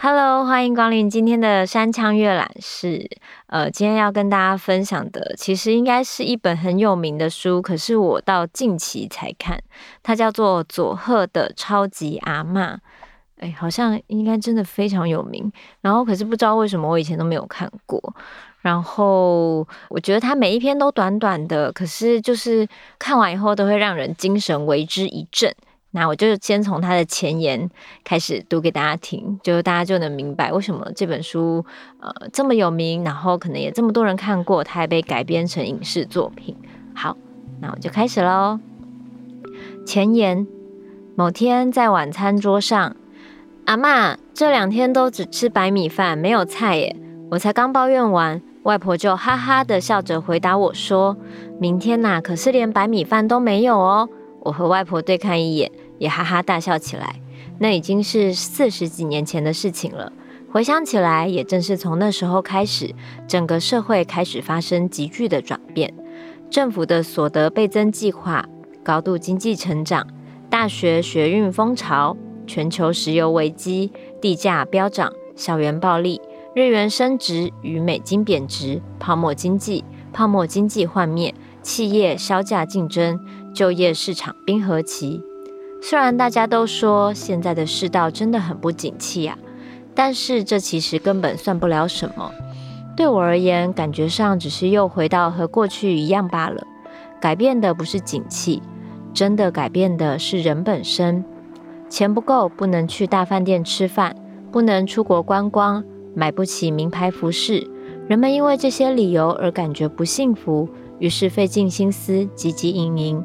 Hello，欢迎光临今天的山羌阅览室。呃，今天要跟大家分享的，其实应该是一本很有名的书，可是我到近期才看。它叫做佐贺的超级阿嬷。哎，好像应该真的非常有名。然后，可是不知道为什么我以前都没有看过。然后，我觉得它每一篇都短短的，可是就是看完以后都会让人精神为之一振。那我就先从他的前言开始读给大家听，就大家就能明白为什么这本书呃这么有名，然后可能也这么多人看过，它还被改编成影视作品。好，那我就开始喽。前言：某天在晚餐桌上，阿嬷这两天都只吃白米饭，没有菜耶。我才刚抱怨完，外婆就哈哈的笑着回答我说：“明天呐，可是连白米饭都没有哦。”我和外婆对看一眼，也哈哈大笑起来。那已经是四十几年前的事情了。回想起来，也正是从那时候开始，整个社会开始发生急剧的转变。政府的所得倍增计划、高度经济成长、大学学运风潮、全球石油危机、地价飙涨、校园暴力、日元升值与美金贬值、泡沫经济、泡沫经济幻灭、企业削价竞争。就业市场冰河期，虽然大家都说现在的世道真的很不景气啊，但是这其实根本算不了什么。对我而言，感觉上只是又回到和过去一样罢了。改变的不是景气，真的改变的是人本身。钱不够，不能去大饭店吃饭，不能出国观光，买不起名牌服饰。人们因为这些理由而感觉不幸福，于是费尽心思，汲汲营营。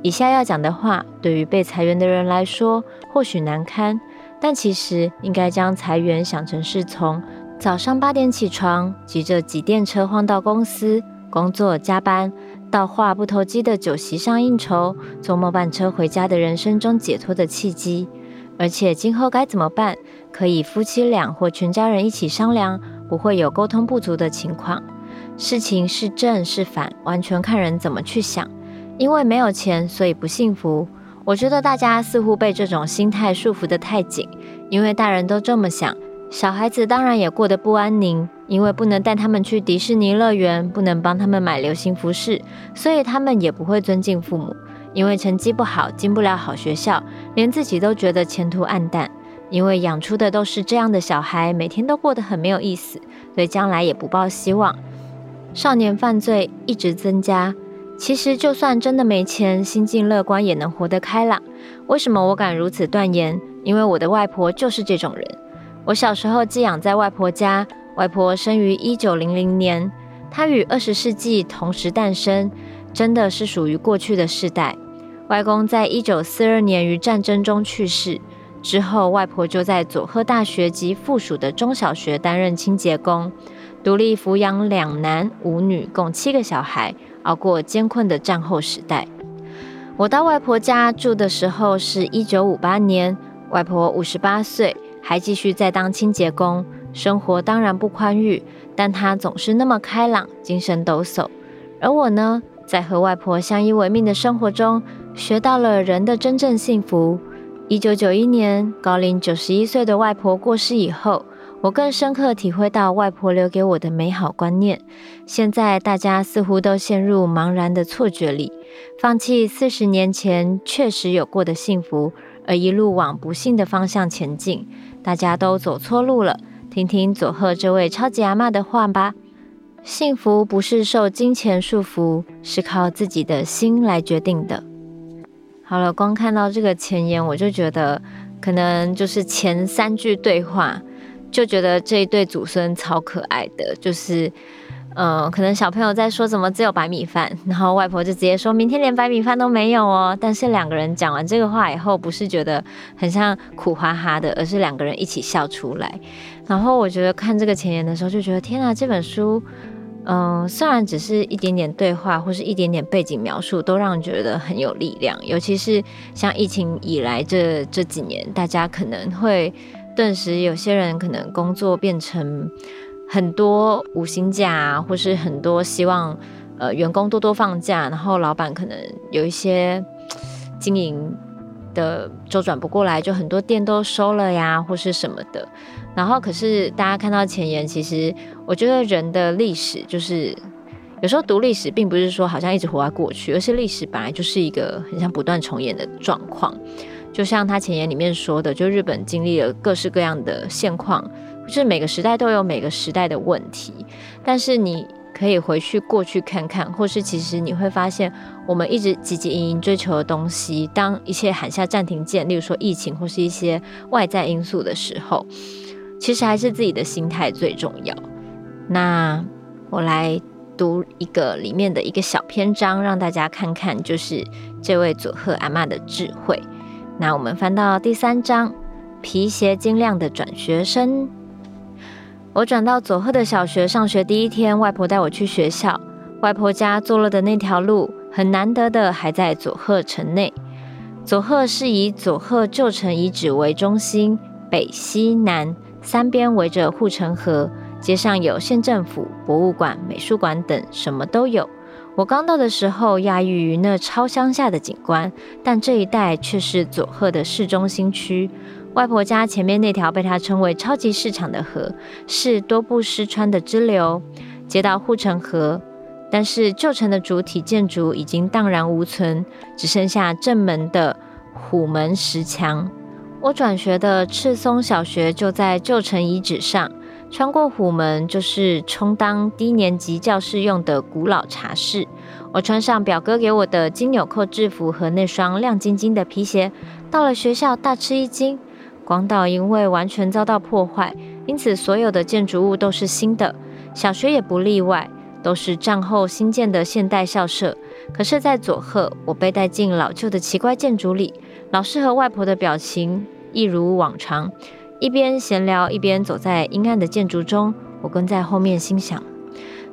以下要讲的话，对于被裁员的人来说或许难堪，但其实应该将裁员想成是从早上八点起床，急着挤电车晃到公司工作加班，到话不投机的酒席上应酬，坐末班车回家的人生中解脱的契机。而且今后该怎么办，可以夫妻俩或全家人一起商量，不会有沟通不足的情况。事情是正是反，完全看人怎么去想。因为没有钱，所以不幸福。我觉得大家似乎被这种心态束缚得太紧，因为大人都这么想，小孩子当然也过得不安宁。因为不能带他们去迪士尼乐园，不能帮他们买流行服饰，所以他们也不会尊敬父母。因为成绩不好，进不了好学校，连自己都觉得前途黯淡。因为养出的都是这样的小孩，每天都过得很没有意思，对将来也不抱希望。少年犯罪一直增加。其实，就算真的没钱，心境乐观也能活得开朗。为什么我敢如此断言？因为我的外婆就是这种人。我小时候寄养在外婆家，外婆生于一九零零年，她与二十世纪同时诞生，真的是属于过去的世代。外公在一九四二年于战争中去世，之后外婆就在佐贺大学及附属的中小学担任清洁工，独立抚养两男五女，共七个小孩。熬过艰困的战后时代，我到外婆家住的时候是一九五八年，外婆五十八岁，还继续在当清洁工，生活当然不宽裕，但她总是那么开朗，精神抖擞。而我呢，在和外婆相依为命的生活中，学到了人的真正幸福。一九九一年，高龄九十一岁的外婆过世以后。我更深刻体会到外婆留给我的美好观念。现在大家似乎都陷入茫然的错觉里，放弃四十年前确实有过的幸福，而一路往不幸的方向前进。大家都走错路了。听听佐贺这位超级阿嬷的话吧：幸福不是受金钱束缚，是靠自己的心来决定的。好了，光看到这个前言，我就觉得可能就是前三句对话。就觉得这一对祖孙超可爱的，就是，嗯、可能小朋友在说怎么只有白米饭，然后外婆就直接说明天连白米饭都没有哦。但是两个人讲完这个话以后，不是觉得很像苦哈哈的，而是两个人一起笑出来。然后我觉得看这个前言的时候，就觉得天啊，这本书，嗯、虽然只是一点点对话或是一点点背景描述，都让人觉得很有力量。尤其是像疫情以来这这几年，大家可能会。顿时，有些人可能工作变成很多五星假，或是很多希望呃员工多多放假，然后老板可能有一些经营的周转不过来，就很多店都收了呀，或是什么的。然后可是大家看到前言，其实我觉得人的历史就是有时候读历史，并不是说好像一直活在过去，而是历史本来就是一个很像不断重演的状况。就像他前言里面说的，就日本经历了各式各样的现况，就是每个时代都有每个时代的问题。但是你可以回去过去看看，或是其实你会发现，我们一直汲汲营营追求的东西，当一切喊下暂停键，例如说疫情或是一些外在因素的时候，其实还是自己的心态最重要。那我来读一个里面的一个小篇章，让大家看看，就是这位佐贺阿嬷的智慧。那我们翻到第三章，皮鞋晶亮的转学生。我转到佐贺的小学上学第一天，外婆带我去学校。外婆家坐落的那条路，很难得的还在佐贺城内。佐贺是以佐贺旧城遗址为中心，北、西、南三边围着护城河，街上有县政府、博物馆、美术馆等，什么都有。我刚到的时候，讶异于那超乡下的景观，但这一带却是佐贺的市中心区。外婆家前面那条被她称为“超级市场”的河，是多布施川的支流，接到护城河。但是旧城的主体建筑已经荡然无存，只剩下正门的虎门石墙。我转学的赤松小学就在旧城遗址上。穿过虎门，就是充当低年级教室用的古老茶室。我穿上表哥给我的金纽扣制服和那双亮晶晶的皮鞋，到了学校大吃一惊。广岛因为完全遭到破坏，因此所有的建筑物都是新的，小学也不例外，都是战后新建的现代校舍。可是，在佐贺，我被带进老旧的奇怪建筑里，老师和外婆的表情一如往常。一边闲聊，一边走在阴暗的建筑中。我跟在后面，心想：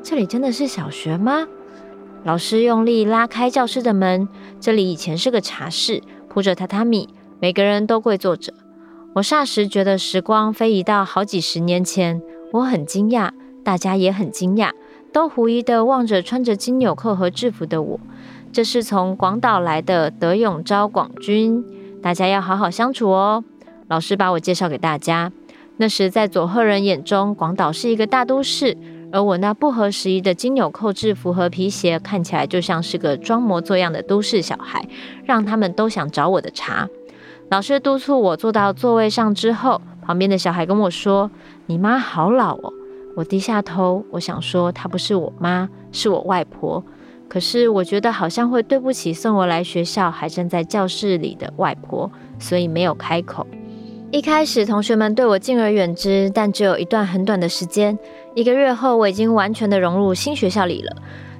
这里真的是小学吗？老师用力拉开教室的门。这里以前是个茶室，铺着榻榻米，每个人都跪坐着。我霎时觉得时光飞移到好几十年前。我很惊讶，大家也很惊讶，都狐疑地望着穿着金纽扣和制服的我。这是从广岛来的德永昭广君，大家要好好相处哦。老师把我介绍给大家。那时在佐贺人眼中，广岛是一个大都市，而我那不合时宜的金纽扣制服和皮鞋，看起来就像是个装模作样的都市小孩，让他们都想找我的茬。老师督促我坐到座位上之后，旁边的小孩跟我说：“你妈好老哦。”我低下头，我想说她不是我妈，是我外婆。可是我觉得好像会对不起送我来学校还站在教室里的外婆，所以没有开口。一开始，同学们对我敬而远之，但只有一段很短的时间。一个月后，我已经完全的融入新学校里了。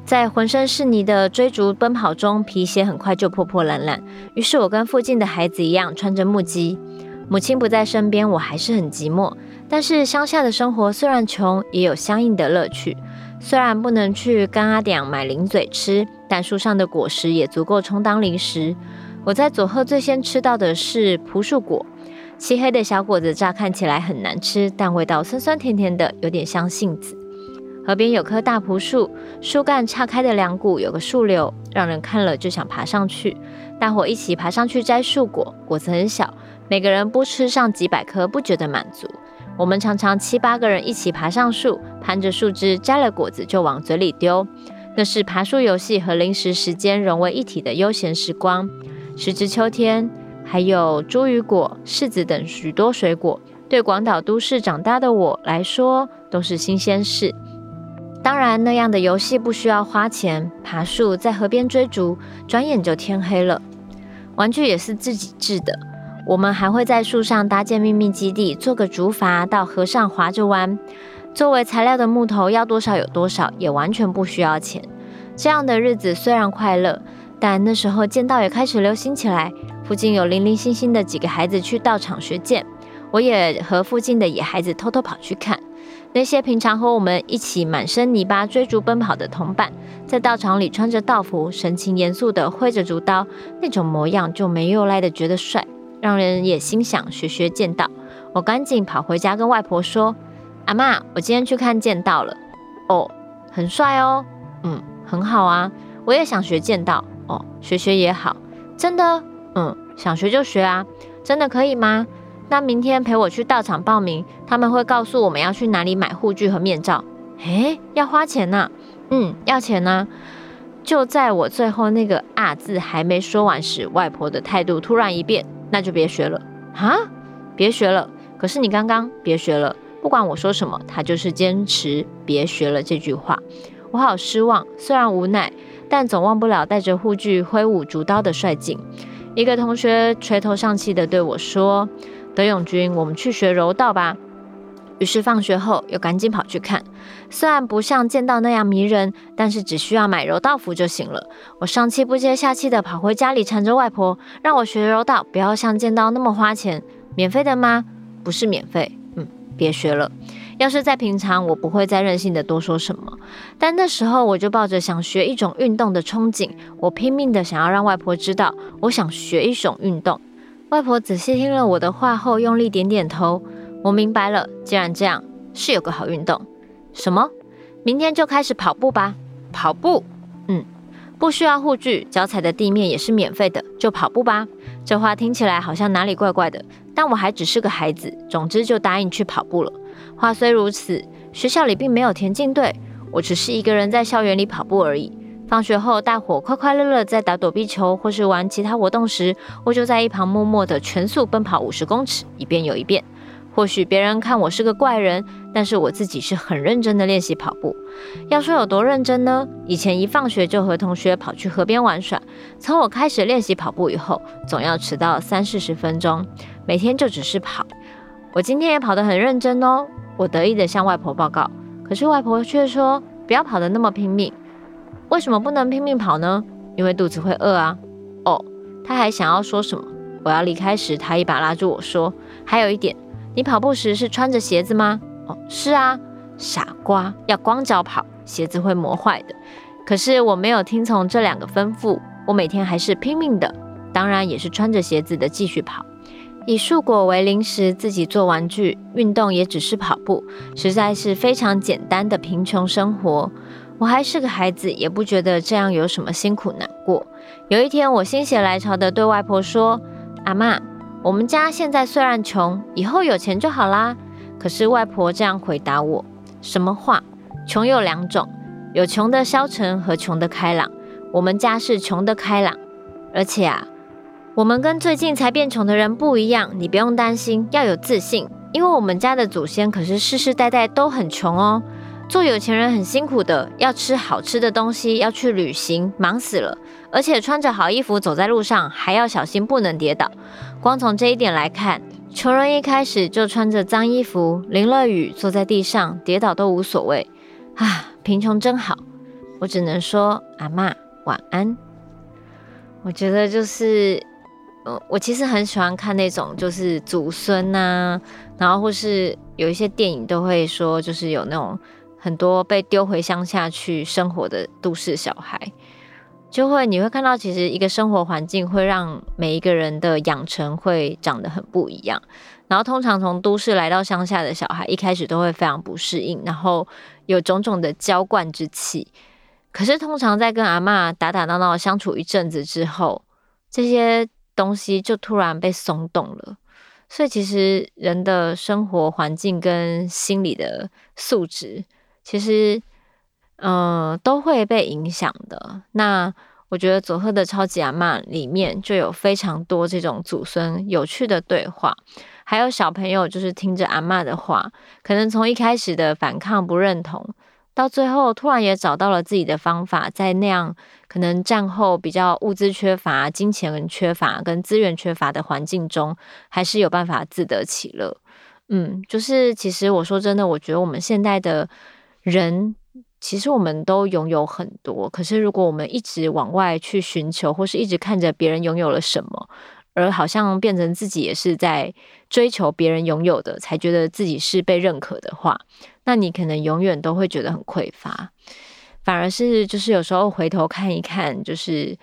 在浑身是泥的追逐奔跑中，皮鞋很快就破破烂烂。于是我跟附近的孩子一样，穿着木屐。母亲不在身边，我还是很寂寞。但是乡下的生活虽然穷，也有相应的乐趣。虽然不能去干阿嗲买零嘴吃，但树上的果实也足够充当零食。我在佐贺最先吃到的是朴树果。漆黑的小果子乍看起来很难吃，但味道酸酸甜甜的，有点像杏子。河边有棵大朴树，树干岔开的两股有个树瘤，让人看了就想爬上去。大伙一起爬上去摘树果，果子很小，每个人不吃上几百颗不觉得满足。我们常常七八个人一起爬上树，攀着树枝摘了果子就往嘴里丢，那是爬树游戏和零食时间融为一体的悠闲时光。时值秋天。还有茱萸果、柿子等许多水果，对广岛都市长大的我来说都是新鲜事。当然，那样的游戏不需要花钱，爬树，在河边追逐，转眼就天黑了。玩具也是自己制的，我们还会在树上搭建秘密基地，做个竹筏到河上划着玩。作为材料的木头要多少有多少，也完全不需要钱。这样的日子虽然快乐，但那时候剑道也开始流行起来。附近有零零星星的几个孩子去道场学剑，我也和附近的野孩子偷偷跑去看。那些平常和我们一起满身泥巴追逐奔跑的同伴，在道场里穿着道服，神情严肃地挥着竹刀，那种模样就没有来的觉得帅，让人也心想学学剑道。我赶紧跑回家跟外婆说：“阿嬷，我今天去看剑道了。哦，很帅哦。嗯，很好啊，我也想学剑道。哦，学学也好。真的？嗯，想学就学啊。真的可以吗？那明天陪我去道场报名，他们会告诉我们要去哪里买护具和面罩。诶，要花钱呢？嗯，要钱呢。就在我最后那个“啊”字还没说完时，外婆的态度突然一变，那就别学了啊！别学了。可是你刚刚别学了，不管我说什么，她就是坚持别学了这句话。我好失望，虽然无奈，但总忘不了带着护具挥舞竹刀的帅劲。一个同学垂头丧气地对我说：“德永君，我们去学柔道吧。”于是放学后又赶紧跑去看，虽然不像剑道那样迷人，但是只需要买柔道服就行了。我上气不接下气地跑回家里，缠着外婆让我学柔道，不要像剑道那么花钱。免费的吗？不是免费。嗯，别学了。要是在平常，我不会再任性的多说什么，但那时候我就抱着想学一种运动的憧憬，我拼命的想要让外婆知道，我想学一种运动。外婆仔细听了我的话后，用力点点头。我明白了，既然这样，是有个好运动。什么？明天就开始跑步吧。跑步？嗯，不需要护具，脚踩的地面也是免费的，就跑步吧。这话听起来好像哪里怪怪的，但我还只是个孩子，总之就答应去跑步了。话虽如此，学校里并没有田径队，我只是一个人在校园里跑步而已。放学后，大伙快快乐乐在打躲避球或是玩其他活动时，我就在一旁默默地全速奔跑五十公尺，一遍又一遍。或许别人看我是个怪人，但是我自己是很认真的练习跑步。要说有多认真呢？以前一放学就和同学跑去河边玩耍。从我开始练习跑步以后，总要迟到三四十分钟，每天就只是跑。我今天也跑得很认真哦，我得意地向外婆报告。可是外婆却说：“不要跑得那么拼命。”为什么不能拼命跑呢？因为肚子会饿啊。哦，他还想要说什么？我要离开时，他一把拉住我说：“还有一点。”你跑步时是穿着鞋子吗？哦，是啊，傻瓜，要光脚跑，鞋子会磨坏的。可是我没有听从这两个吩咐，我每天还是拼命的，当然也是穿着鞋子的继续跑。以树果为零食，自己做玩具，运动也只是跑步，实在是非常简单的贫穷生活。我还是个孩子，也不觉得这样有什么辛苦难过。有一天，我心血来潮地对外婆说：“阿妈。”我们家现在虽然穷，以后有钱就好啦。可是外婆这样回答我：“什么话？穷有两种，有穷的消沉和穷的开朗。我们家是穷的开朗，而且啊，我们跟最近才变穷的人不一样。你不用担心，要有自信，因为我们家的祖先可是世世代代都很穷哦。”做有钱人很辛苦的，要吃好吃的东西，要去旅行，忙死了。而且穿着好衣服走在路上，还要小心不能跌倒。光从这一点来看，穷人一开始就穿着脏衣服，淋了雨，坐在地上跌倒都无所谓。啊，贫穷真好。我只能说，阿嬷晚安。我觉得就是，嗯，我其实很喜欢看那种就是祖孙呐、啊，然后或是有一些电影都会说，就是有那种。很多被丢回乡下去生活的都市小孩，就会你会看到，其实一个生活环境会让每一个人的养成会长得很不一样。然后通常从都市来到乡下的小孩，一开始都会非常不适应，然后有种种的娇惯之气。可是通常在跟阿嬷打打闹闹相处一阵子之后，这些东西就突然被松动了。所以其实人的生活环境跟心理的素质。其实，嗯、都会被影响的。那我觉得佐贺的超级阿嬷里面就有非常多这种祖孙有趣的对话，还有小朋友就是听着阿嬷的话，可能从一开始的反抗不认同，到最后突然也找到了自己的方法，在那样可能战后比较物资缺乏、金钱缺乏跟资源缺乏的环境中，还是有办法自得其乐。嗯，就是其实我说真的，我觉得我们现在的。人其实我们都拥有很多，可是如果我们一直往外去寻求，或是一直看着别人拥有了什么，而好像变成自己也是在追求别人拥有的，才觉得自己是被认可的话，那你可能永远都会觉得很匮乏。反而是就是有时候回头看一看，就是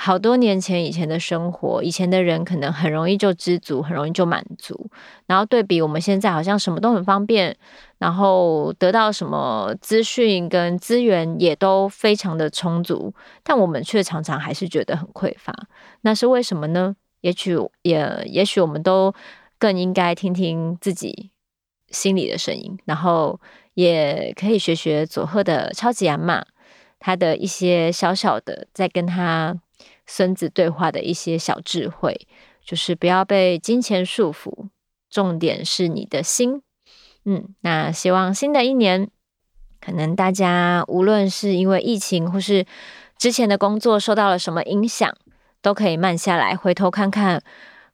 好多年前以前的生活，以前的人可能很容易就知足，很容易就满足，然后对比我们现在好像什么都很方便，然后得到什么资讯跟资源也都非常的充足，但我们却常常还是觉得很匮乏。那是为什么呢？也许也也许我们都更应该听听自己心里的声音，然后也可以学学佐贺的超级阿嬷，他的一些小小的在跟他。孙子对话的一些小智慧，就是不要被金钱束缚，重点是你的心。嗯，那希望新的一年，可能大家无论是因为疫情或是之前的工作受到了什么影响，都可以慢下来，回头看看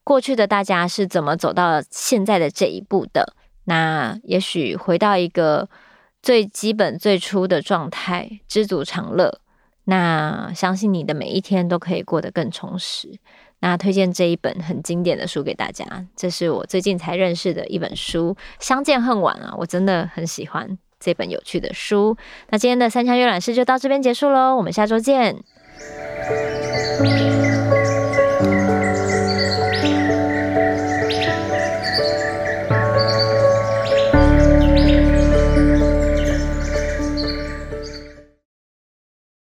过去的大家是怎么走到现在的这一步的。那也许回到一个最基本、最初的状态，知足常乐。那相信你的每一天都可以过得更充实。那推荐这一本很经典的书给大家，这是我最近才认识的一本书，《相见恨晚》啊，我真的很喜欢这本有趣的书。那今天的三枪阅览室就到这边结束喽，我们下周见。